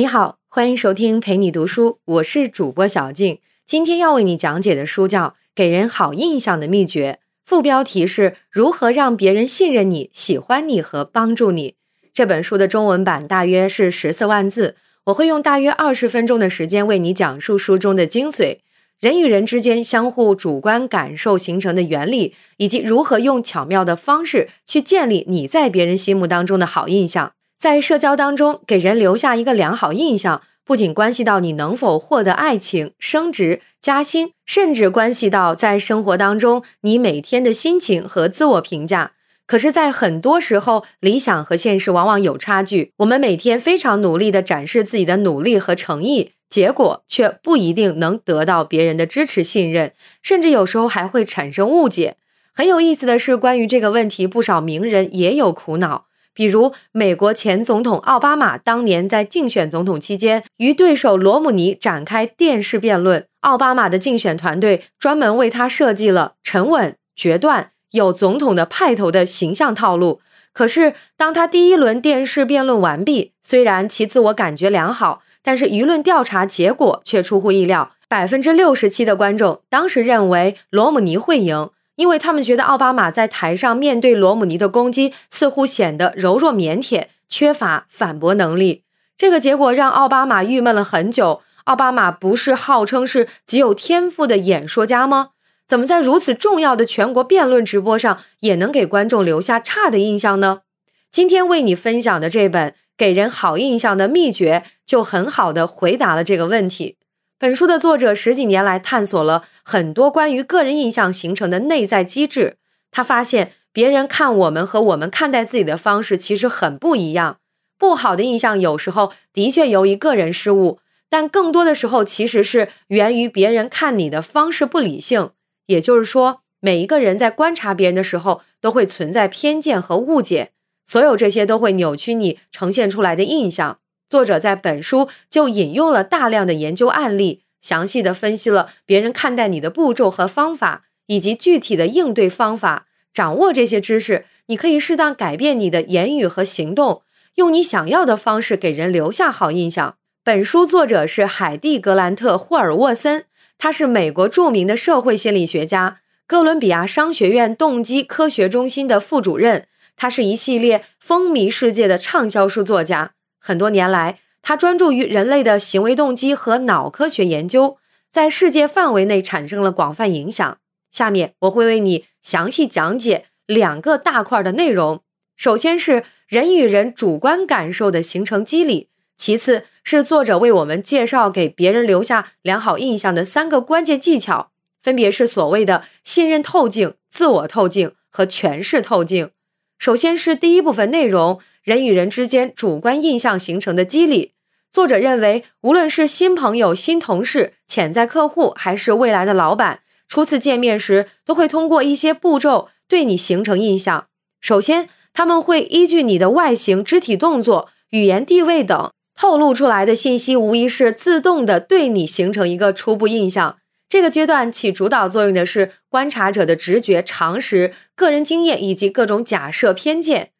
你好，欢迎收听陪你读书，我是主播小静。今天要为你讲解的书叫《给人好印象的秘诀》，副标题是如何让别人信任你、喜欢你和帮助你。这本书的中文版大约是十四万字，我会用大约二十分钟的时间为你讲述书中的精髓，人与人之间相互主观感受形成的原理，以及如何用巧妙的方式去建立你在别人心目当中的好印象。在社交当中，给人留下一个良好印象，不仅关系到你能否获得爱情、升职、加薪，甚至关系到在生活当中你每天的心情和自我评价。可是，在很多时候，理想和现实往往有差距。我们每天非常努力地展示自己的努力和诚意，结果却不一定能得到别人的支持、信任，甚至有时候还会产生误解。很有意思的是，关于这个问题，不少名人也有苦恼。比如，美国前总统奥巴马当年在竞选总统期间，与对手罗姆尼展开电视辩论。奥巴马的竞选团队专门为他设计了沉稳、决断、有总统的派头的形象套路。可是，当他第一轮电视辩论完毕，虽然其自我感觉良好，但是舆论调查结果却出乎意料：百分之六十七的观众当时认为罗姆尼会赢。因为他们觉得奥巴马在台上面对罗姆尼的攻击，似乎显得柔弱腼腆，缺乏反驳能力。这个结果让奥巴马郁闷了很久。奥巴马不是号称是极有天赋的演说家吗？怎么在如此重要的全国辩论直播上，也能给观众留下差的印象呢？今天为你分享的这本《给人好印象的秘诀》，就很好的回答了这个问题。本书的作者十几年来探索了很多关于个人印象形成的内在机制。他发现别人看我们和我们看待自己的方式其实很不一样。不好的印象有时候的确由于个人失误，但更多的时候其实是源于别人看你的方式不理性。也就是说，每一个人在观察别人的时候都会存在偏见和误解，所有这些都会扭曲你呈现出来的印象。作者在本书就引用了大量的研究案例，详细的分析了别人看待你的步骤和方法，以及具体的应对方法。掌握这些知识，你可以适当改变你的言语和行动，用你想要的方式给人留下好印象。本书作者是海蒂·格兰特·霍尔沃森，他是美国著名的社会心理学家，哥伦比亚商学院动机科学中心的副主任。他是一系列风靡世界的畅销书作家。很多年来，他专注于人类的行为动机和脑科学研究，在世界范围内产生了广泛影响。下面我会为你详细讲解两个大块的内容：首先是人与人主观感受的形成机理；其次是作者为我们介绍给别人留下良好印象的三个关键技巧，分别是所谓的信任透镜、自我透镜和诠释透镜。首先是第一部分内容。人与人之间主观印象形成的机理，作者认为，无论是新朋友、新同事、潜在客户，还是未来的老板，初次见面时都会通过一些步骤对你形成印象。首先，他们会依据你的外形、肢体动作、语言地位等透露出来的信息，无疑是自动的对你形成一个初步印象。这个阶段起主导作用的是观察者的直觉、常识、个人经验以及各种假设、偏见。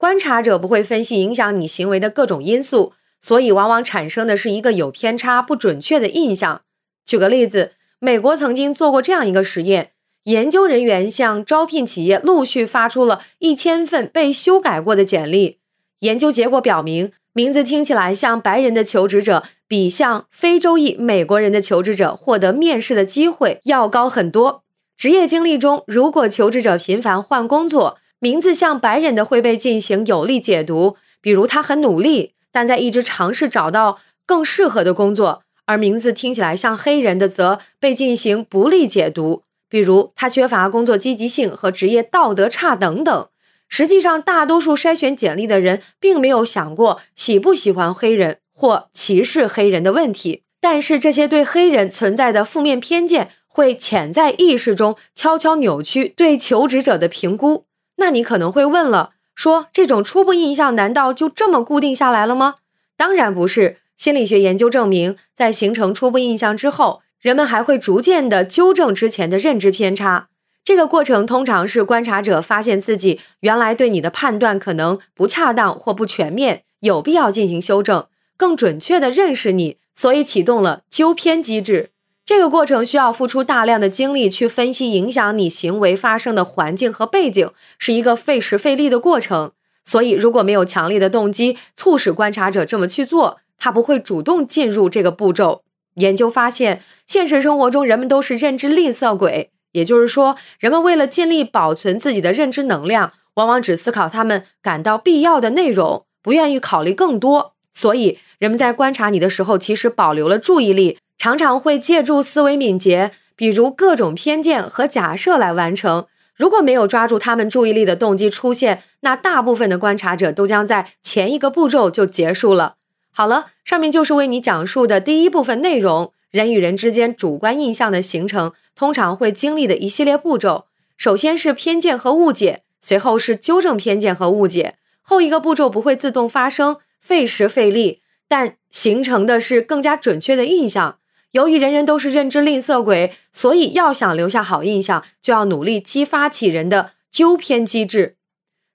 观察者不会分析影响你行为的各种因素，所以往往产生的是一个有偏差、不准确的印象。举个例子，美国曾经做过这样一个实验：研究人员向招聘企业陆续发出了一千份被修改过的简历。研究结果表明，名字听起来像白人的求职者比像非洲裔美国人的求职者获得面试的机会要高很多。职业经历中，如果求职者频繁换工作，名字像白人的会被进行有利解读，比如他很努力，但在一直尝试找到更适合的工作；而名字听起来像黑人的则被进行不利解读，比如他缺乏工作积极性和职业道德差等等。实际上，大多数筛选简历的人并没有想过喜不喜欢黑人或歧视黑人的问题，但是这些对黑人存在的负面偏见会潜在意识中悄悄扭曲对求职者的评估。那你可能会问了，说这种初步印象难道就这么固定下来了吗？当然不是。心理学研究证明，在形成初步印象之后，人们还会逐渐的纠正之前的认知偏差。这个过程通常是观察者发现自己原来对你的判断可能不恰当或不全面，有必要进行修正。更准确地认识你，所以启动了纠偏机制。这个过程需要付出大量的精力去分析影响你行为发生的环境和背景，是一个费时费力的过程。所以，如果没有强烈的动机促使观察者这么去做，他不会主动进入这个步骤。研究发现，现实生活中人们都是认知吝啬鬼，也就是说，人们为了尽力保存自己的认知能量，往往只思考他们感到必要的内容，不愿意考虑更多。所以，人们在观察你的时候，其实保留了注意力。常常会借助思维敏捷，比如各种偏见和假设来完成。如果没有抓住他们注意力的动机出现，那大部分的观察者都将在前一个步骤就结束了。好了，上面就是为你讲述的第一部分内容：人与人之间主观印象的形成，通常会经历的一系列步骤。首先是偏见和误解，随后是纠正偏见和误解。后一个步骤不会自动发生，费时费力，但形成的是更加准确的印象。由于人人都是认知吝啬鬼，所以要想留下好印象，就要努力激发起人的纠偏机制。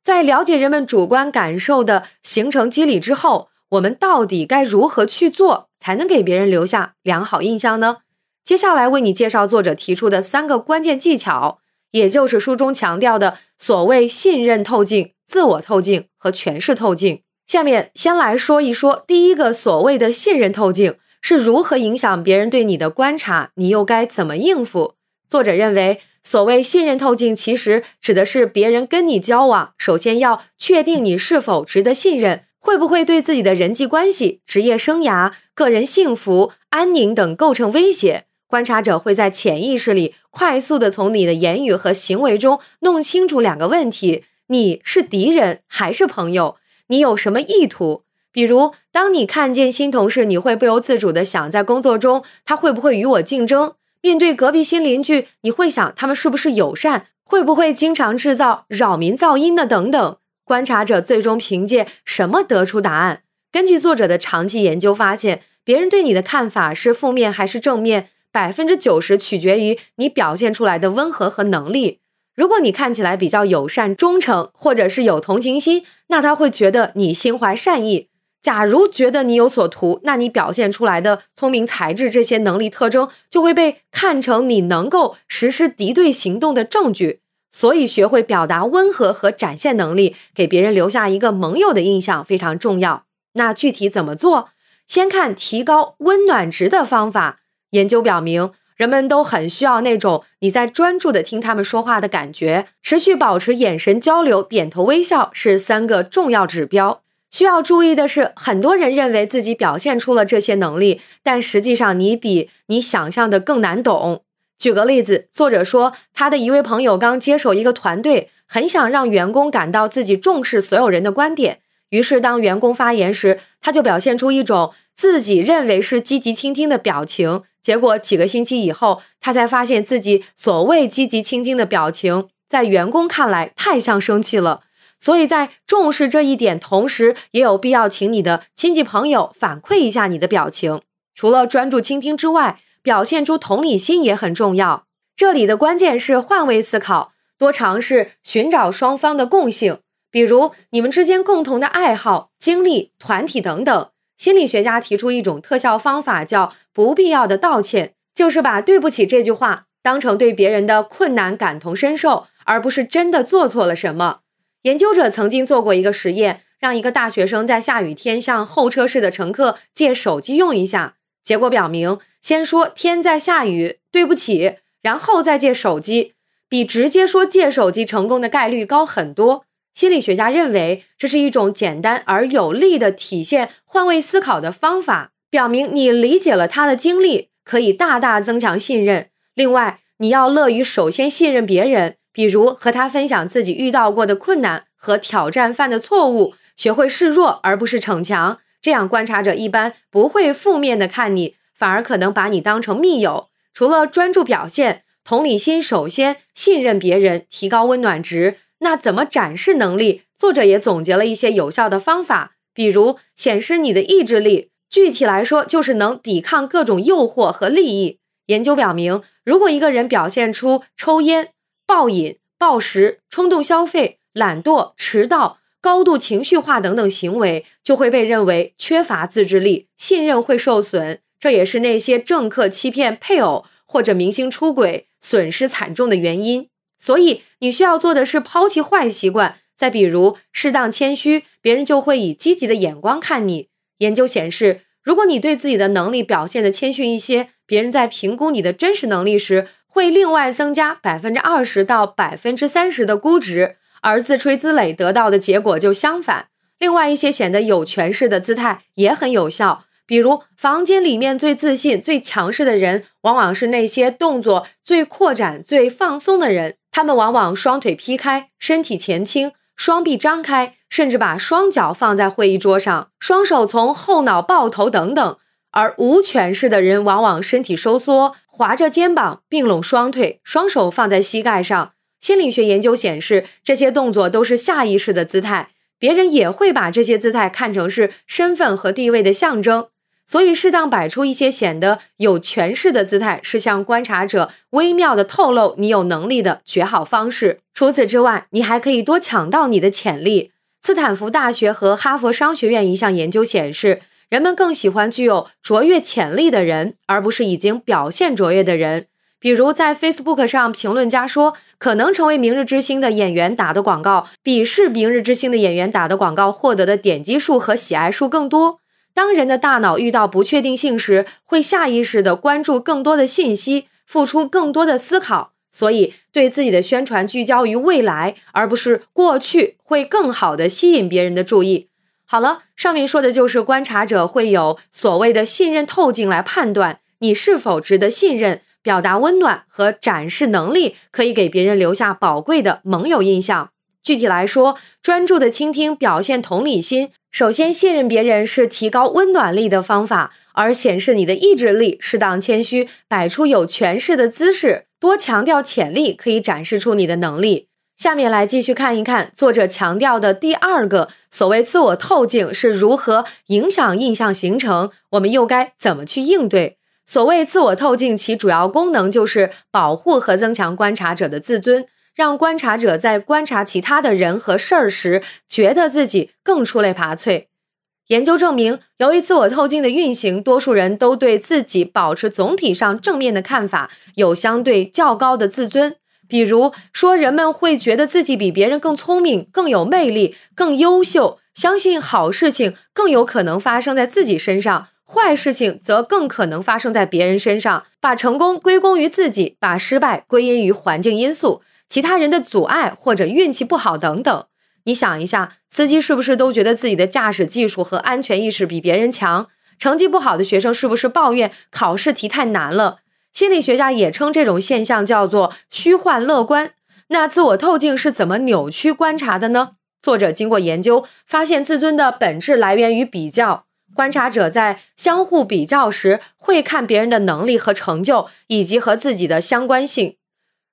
在了解人们主观感受的形成机理之后，我们到底该如何去做，才能给别人留下良好印象呢？接下来为你介绍作者提出的三个关键技巧，也就是书中强调的所谓信任透镜、自我透镜和诠释透镜。下面先来说一说第一个所谓的信任透镜。是如何影响别人对你的观察？你又该怎么应付？作者认为，所谓信任透镜，其实指的是别人跟你交往，首先要确定你是否值得信任，会不会对自己的人际关系、职业生涯、个人幸福、安宁等构成威胁。观察者会在潜意识里快速的从你的言语和行为中弄清楚两个问题：你是敌人还是朋友？你有什么意图？比如，当你看见新同事，你会不由自主的想，在工作中他会不会与我竞争？面对隔壁新邻居，你会想他们是不是友善？会不会经常制造扰民噪音的等等？观察者最终凭借什么得出答案？根据作者的长期研究发现，别人对你的看法是负面还是正面，百分之九十取决于你表现出来的温和和能力。如果你看起来比较友善、忠诚，或者是有同情心，那他会觉得你心怀善意。假如觉得你有所图，那你表现出来的聪明才智这些能力特征就会被看成你能够实施敌对行动的证据。所以，学会表达温和和展现能力，给别人留下一个盟友的印象非常重要。那具体怎么做？先看提高温暖值的方法。研究表明，人们都很需要那种你在专注的听他们说话的感觉。持续保持眼神交流、点头微笑是三个重要指标。需要注意的是，很多人认为自己表现出了这些能力，但实际上你比你想象的更难懂。举个例子，作者说，他的一位朋友刚接手一个团队，很想让员工感到自己重视所有人的观点，于是当员工发言时，他就表现出一种自己认为是积极倾听的表情。结果几个星期以后，他才发现自己所谓积极倾听的表情，在员工看来太像生气了。所以在重视这一点同时，也有必要请你的亲戚朋友反馈一下你的表情。除了专注倾听之外，表现出同理心也很重要。这里的关键是换位思考，多尝试寻找双方的共性，比如你们之间共同的爱好、经历、团体等等。心理学家提出一种特效方法，叫不必要的道歉，就是把“对不起”这句话当成对别人的困难感同身受，而不是真的做错了什么。研究者曾经做过一个实验，让一个大学生在下雨天向候车室的乘客借手机用一下。结果表明，先说“天在下雨，对不起”，然后再借手机，比直接说借手机成功的概率高很多。心理学家认为，这是一种简单而有力的体现换位思考的方法，表明你理解了他的经历，可以大大增强信任。另外，你要乐于首先信任别人。比如和他分享自己遇到过的困难和挑战犯的错误，学会示弱而不是逞强，这样观察者一般不会负面的看你，反而可能把你当成密友。除了专注表现、同理心，首先信任别人，提高温暖值。那怎么展示能力？作者也总结了一些有效的方法，比如显示你的意志力，具体来说就是能抵抗各种诱惑和利益。研究表明，如果一个人表现出抽烟，暴饮、暴食、冲动消费、懒惰、迟到、高度情绪化等等行为，就会被认为缺乏自制力，信任会受损。这也是那些政客欺骗配偶或者明星出轨损失惨重的原因。所以，你需要做的是抛弃坏习惯。再比如，适当谦虚，别人就会以积极的眼光看你。研究显示，如果你对自己的能力表现的谦逊一些，别人在评估你的真实能力时，会另外增加百分之二十到百分之三十的估值。而自吹自擂得到的结果就相反。另外一些显得有权势的姿态也很有效，比如房间里面最自信、最强势的人，往往是那些动作最扩展、最放松的人。他们往往双腿劈开，身体前倾。双臂张开，甚至把双脚放在会议桌上，双手从后脑抱头等等。而无权势的人往往身体收缩，划着肩膀，并拢双腿，双手放在膝盖上。心理学研究显示，这些动作都是下意识的姿态，别人也会把这些姿态看成是身份和地位的象征。所以，适当摆出一些显得有权势的姿态，是向观察者微妙的透露你有能力的绝好方式。除此之外，你还可以多抢到你的潜力。斯坦福大学和哈佛商学院一项研究显示，人们更喜欢具有卓越潜力的人，而不是已经表现卓越的人。比如，在 Facebook 上，评论家说，可能成为明日之星的演员打的广告，比是明日之星的演员打的广告获得的点击数和喜爱数更多。当人的大脑遇到不确定性时，会下意识的关注更多的信息，付出更多的思考，所以对自己的宣传聚焦于未来而不是过去，会更好的吸引别人的注意。好了，上面说的就是观察者会有所谓的信任透镜来判断你是否值得信任，表达温暖和展示能力可以给别人留下宝贵的盟友印象。具体来说，专注的倾听，表现同理心。首先，信任别人是提高温暖力的方法，而显示你的意志力。适当谦虚，摆出有权势的姿势，多强调潜力，可以展示出你的能力。下面来继续看一看作者强调的第二个所谓自我透镜是如何影响印象形成，我们又该怎么去应对？所谓自我透镜，其主要功能就是保护和增强观察者的自尊。让观察者在观察其他的人和事儿时，觉得自己更出类拔萃。研究证明，由于自我透镜的运行，多数人都对自己保持总体上正面的看法，有相对较高的自尊。比如说，人们会觉得自己比别人更聪明、更有魅力、更优秀，相信好事情更有可能发生在自己身上，坏事情则更可能发生在别人身上。把成功归功于自己，把失败归因于环境因素。其他人的阻碍或者运气不好等等，你想一下，司机是不是都觉得自己的驾驶技术和安全意识比别人强？成绩不好的学生是不是抱怨考试题太难了？心理学家也称这种现象叫做虚幻乐观。那自我透镜是怎么扭曲观察的呢？作者经过研究发现，自尊的本质来源于比较。观察者在相互比较时，会看别人的能力和成就，以及和自己的相关性。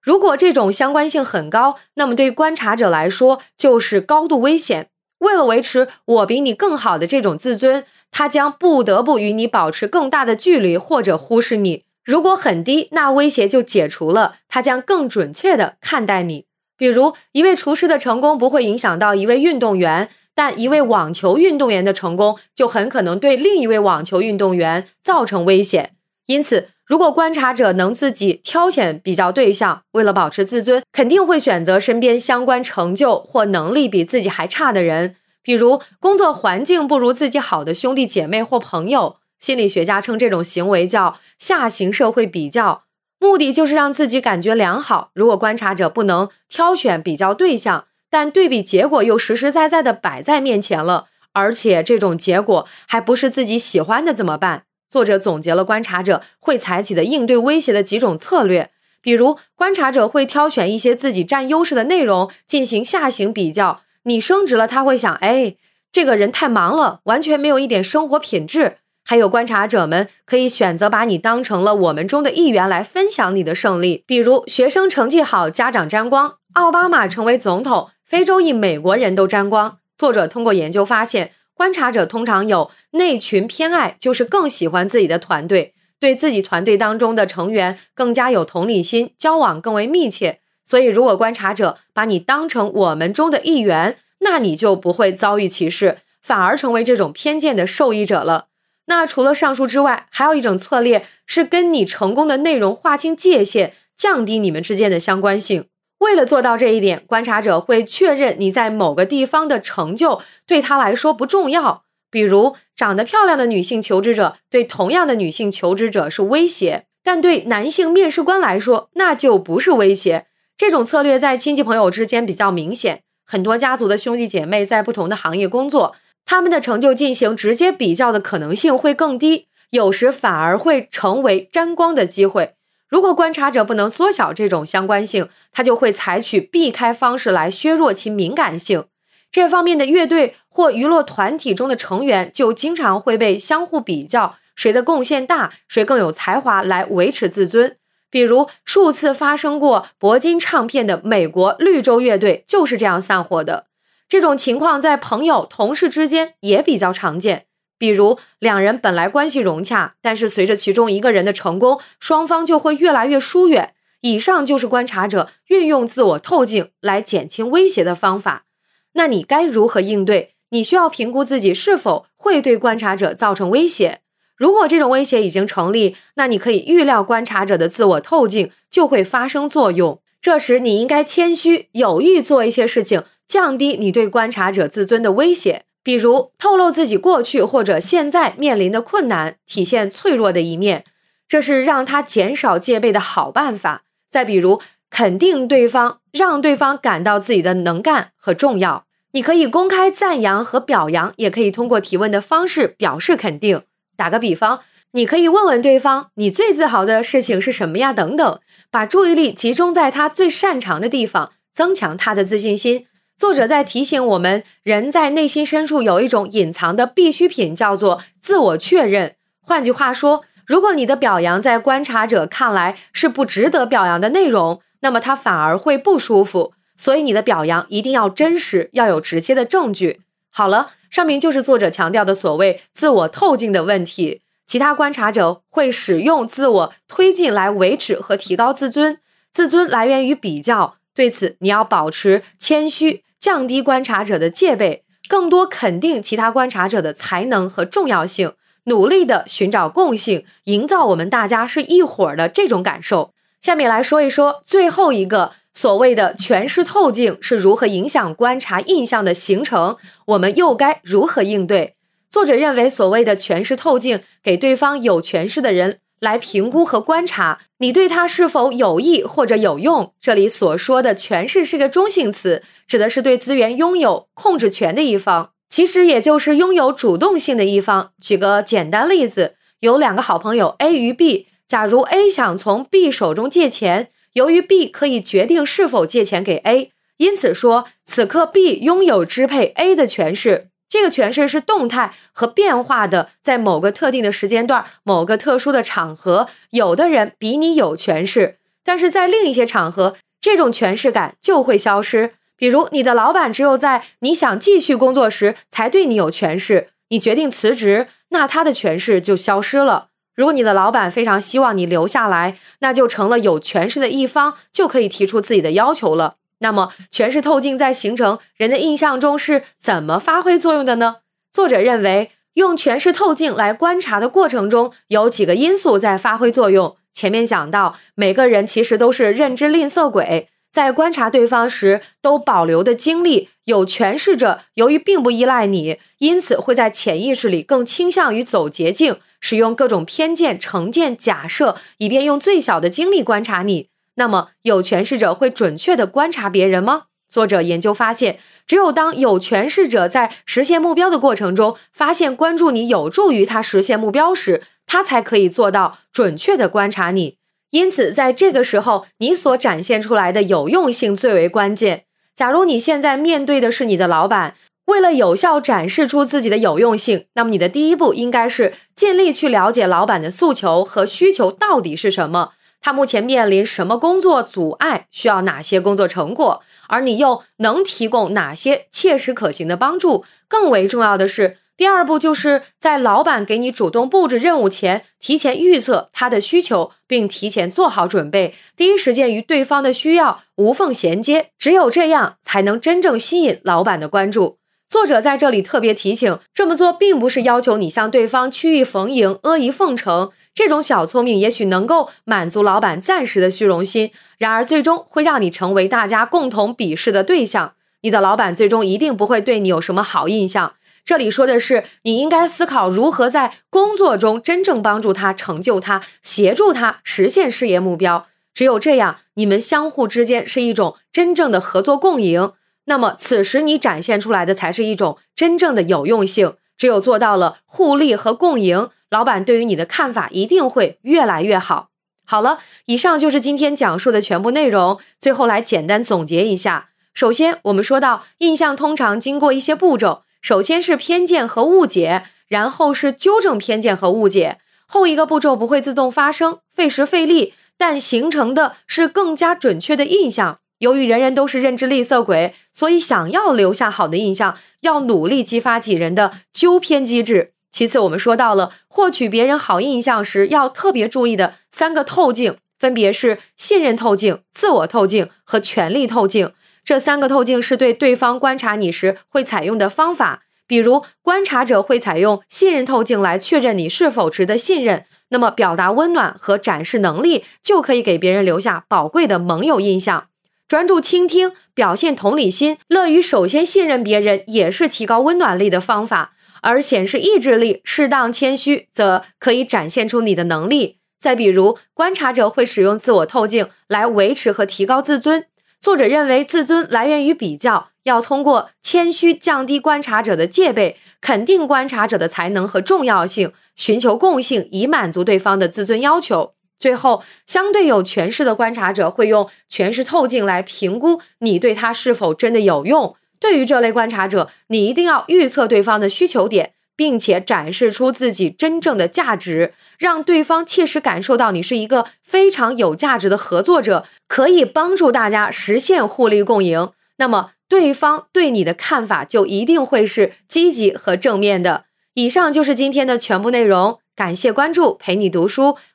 如果这种相关性很高，那么对观察者来说就是高度危险。为了维持我比你更好的这种自尊，他将不得不与你保持更大的距离或者忽视你。如果很低，那威胁就解除了，他将更准确地看待你。比如，一位厨师的成功不会影响到一位运动员，但一位网球运动员的成功就很可能对另一位网球运动员造成危险。因此。如果观察者能自己挑选比较对象，为了保持自尊，肯定会选择身边相关成就或能力比自己还差的人，比如工作环境不如自己好的兄弟姐妹或朋友。心理学家称这种行为叫下行社会比较，目的就是让自己感觉良好。如果观察者不能挑选比较对象，但对比结果又实实在在的摆在面前了，而且这种结果还不是自己喜欢的，怎么办？作者总结了观察者会采取的应对威胁的几种策略，比如观察者会挑选一些自己占优势的内容进行下行比较。你升职了，他会想：哎，这个人太忙了，完全没有一点生活品质。还有观察者们可以选择把你当成了我们中的一员来分享你的胜利，比如学生成绩好，家长沾光；奥巴马成为总统，非洲裔美国人都沾光。作者通过研究发现。观察者通常有内群偏爱，就是更喜欢自己的团队，对自己团队当中的成员更加有同理心，交往更为密切。所以，如果观察者把你当成我们中的一员，那你就不会遭遇歧视，反而成为这种偏见的受益者了。那除了上述之外，还有一种策略是跟你成功的内容划清界限，降低你们之间的相关性。为了做到这一点，观察者会确认你在某个地方的成就对他来说不重要。比如，长得漂亮的女性求职者对同样的女性求职者是威胁，但对男性面试官来说那就不是威胁。这种策略在亲戚朋友之间比较明显。很多家族的兄弟姐妹在不同的行业工作，他们的成就进行直接比较的可能性会更低，有时反而会成为沾光的机会。如果观察者不能缩小这种相关性，他就会采取避开方式来削弱其敏感性。这方面的乐队或娱乐团体中的成员就经常会被相互比较，谁的贡献大，谁更有才华来维持自尊。比如数次发生过铂金唱片的美国绿洲乐队就是这样散伙的。这种情况在朋友、同事之间也比较常见。比如，两人本来关系融洽，但是随着其中一个人的成功，双方就会越来越疏远。以上就是观察者运用自我透镜来减轻威胁的方法。那你该如何应对？你需要评估自己是否会对观察者造成威胁。如果这种威胁已经成立，那你可以预料观察者的自我透镜就会发生作用。这时，你应该谦虚，有意做一些事情，降低你对观察者自尊的威胁。比如透露自己过去或者现在面临的困难，体现脆弱的一面，这是让他减少戒备的好办法。再比如肯定对方，让对方感到自己的能干和重要。你可以公开赞扬和表扬，也可以通过提问的方式表示肯定。打个比方，你可以问问对方：“你最自豪的事情是什么呀？”等等，把注意力集中在他最擅长的地方，增强他的自信心。作者在提醒我们，人在内心深处有一种隐藏的必需品，叫做自我确认。换句话说，如果你的表扬在观察者看来是不值得表扬的内容，那么他反而会不舒服。所以，你的表扬一定要真实，要有直接的证据。好了，上面就是作者强调的所谓自我透镜的问题。其他观察者会使用自我推进来维持和提高自尊，自尊来源于比较。对此，你要保持谦虚。降低观察者的戒备，更多肯定其他观察者的才能和重要性，努力的寻找共性，营造我们大家是一伙儿的这种感受。下面来说一说最后一个所谓的诠释透镜是如何影响观察印象的形成，我们又该如何应对？作者认为，所谓的诠释透镜，给对方有诠释的人。来评估和观察你对他是否有益或者有用。这里所说的诠释是个中性词，指的是对资源拥有控制权的一方，其实也就是拥有主动性的一方。举个简单例子，有两个好朋友 A 与 B，假如 A 想从 B 手中借钱，由于 B 可以决定是否借钱给 A，因此说此刻 B 拥有支配 A 的权势。这个诠释是动态和变化的，在某个特定的时间段、某个特殊的场合，有的人比你有权势，但是在另一些场合，这种权势感就会消失。比如，你的老板只有在你想继续工作时才对你有权势，你决定辞职，那他的权势就消失了。如果你的老板非常希望你留下来，那就成了有权势的一方，就可以提出自己的要求了。那么，诠释透镜在形成人的印象中是怎么发挥作用的呢？作者认为，用诠释透镜来观察的过程中，有几个因素在发挥作用。前面讲到，每个人其实都是认知吝啬鬼，在观察对方时都保留的精力。有诠释者由于并不依赖你，因此会在潜意识里更倾向于走捷径，使用各种偏见、成见、假设，以便用最小的精力观察你。那么，有权势者会准确的观察别人吗？作者研究发现，只有当有权势者在实现目标的过程中，发现关注你有助于他实现目标时，他才可以做到准确的观察你。因此，在这个时候，你所展现出来的有用性最为关键。假如你现在面对的是你的老板，为了有效展示出自己的有用性，那么你的第一步应该是尽力去了解老板的诉求和需求到底是什么。他目前面临什么工作阻碍？需要哪些工作成果？而你又能提供哪些切实可行的帮助？更为重要的是，第二步就是在老板给你主动布置任务前，提前预测他的需求，并提前做好准备，第一时间与对方的需要无缝衔接。只有这样，才能真正吸引老板的关注。作者在这里特别提醒，这么做并不是要求你向对方曲意逢迎、阿谀奉承。这种小聪明也许能够满足老板暂时的虚荣心，然而最终会让你成为大家共同鄙视的对象。你的老板最终一定不会对你有什么好印象。这里说的是，你应该思考如何在工作中真正帮助他、成就他、协助他实现事业目标。只有这样，你们相互之间是一种真正的合作共赢。那么，此时你展现出来的才是一种真正的有用性。只有做到了互利和共赢，老板对于你的看法一定会越来越好。好了，以上就是今天讲述的全部内容。最后来简单总结一下：首先，我们说到印象通常经过一些步骤。首先是偏见和误解，然后是纠正偏见和误解。后一个步骤不会自动发生，费时费力，但形成的是更加准确的印象。由于人人都是认知吝啬鬼，所以想要留下好的印象，要努力激发己人的纠偏机制。其次，我们说到了获取别人好印象时要特别注意的三个透镜，分别是信任透镜、自我透镜和权力透镜。这三个透镜是对对方观察你时会采用的方法，比如观察者会采用信任透镜来确认你是否值得信任，那么表达温暖和展示能力就可以给别人留下宝贵的盟友印象。专注倾听，表现同理心，乐于首先信任别人，也是提高温暖力的方法。而显示意志力，适当谦虚，则可以展现出你的能力。再比如，观察者会使用自我透镜来维持和提高自尊。作者认为，自尊来源于比较，要通过谦虚降低观察者的戒备，肯定观察者的才能和重要性，寻求共性以满足对方的自尊要求。最后，相对有权势的观察者会用权势透镜来评估你对他是否真的有用。对于这类观察者，你一定要预测对方的需求点。并且展示出自己真正的价值，让对方切实感受到你是一个非常有价值的合作者，可以帮助大家实现互利共赢。那么，对方对你的看法就一定会是积极和正面的。以上就是今天的全部内容，感谢关注，陪你读书，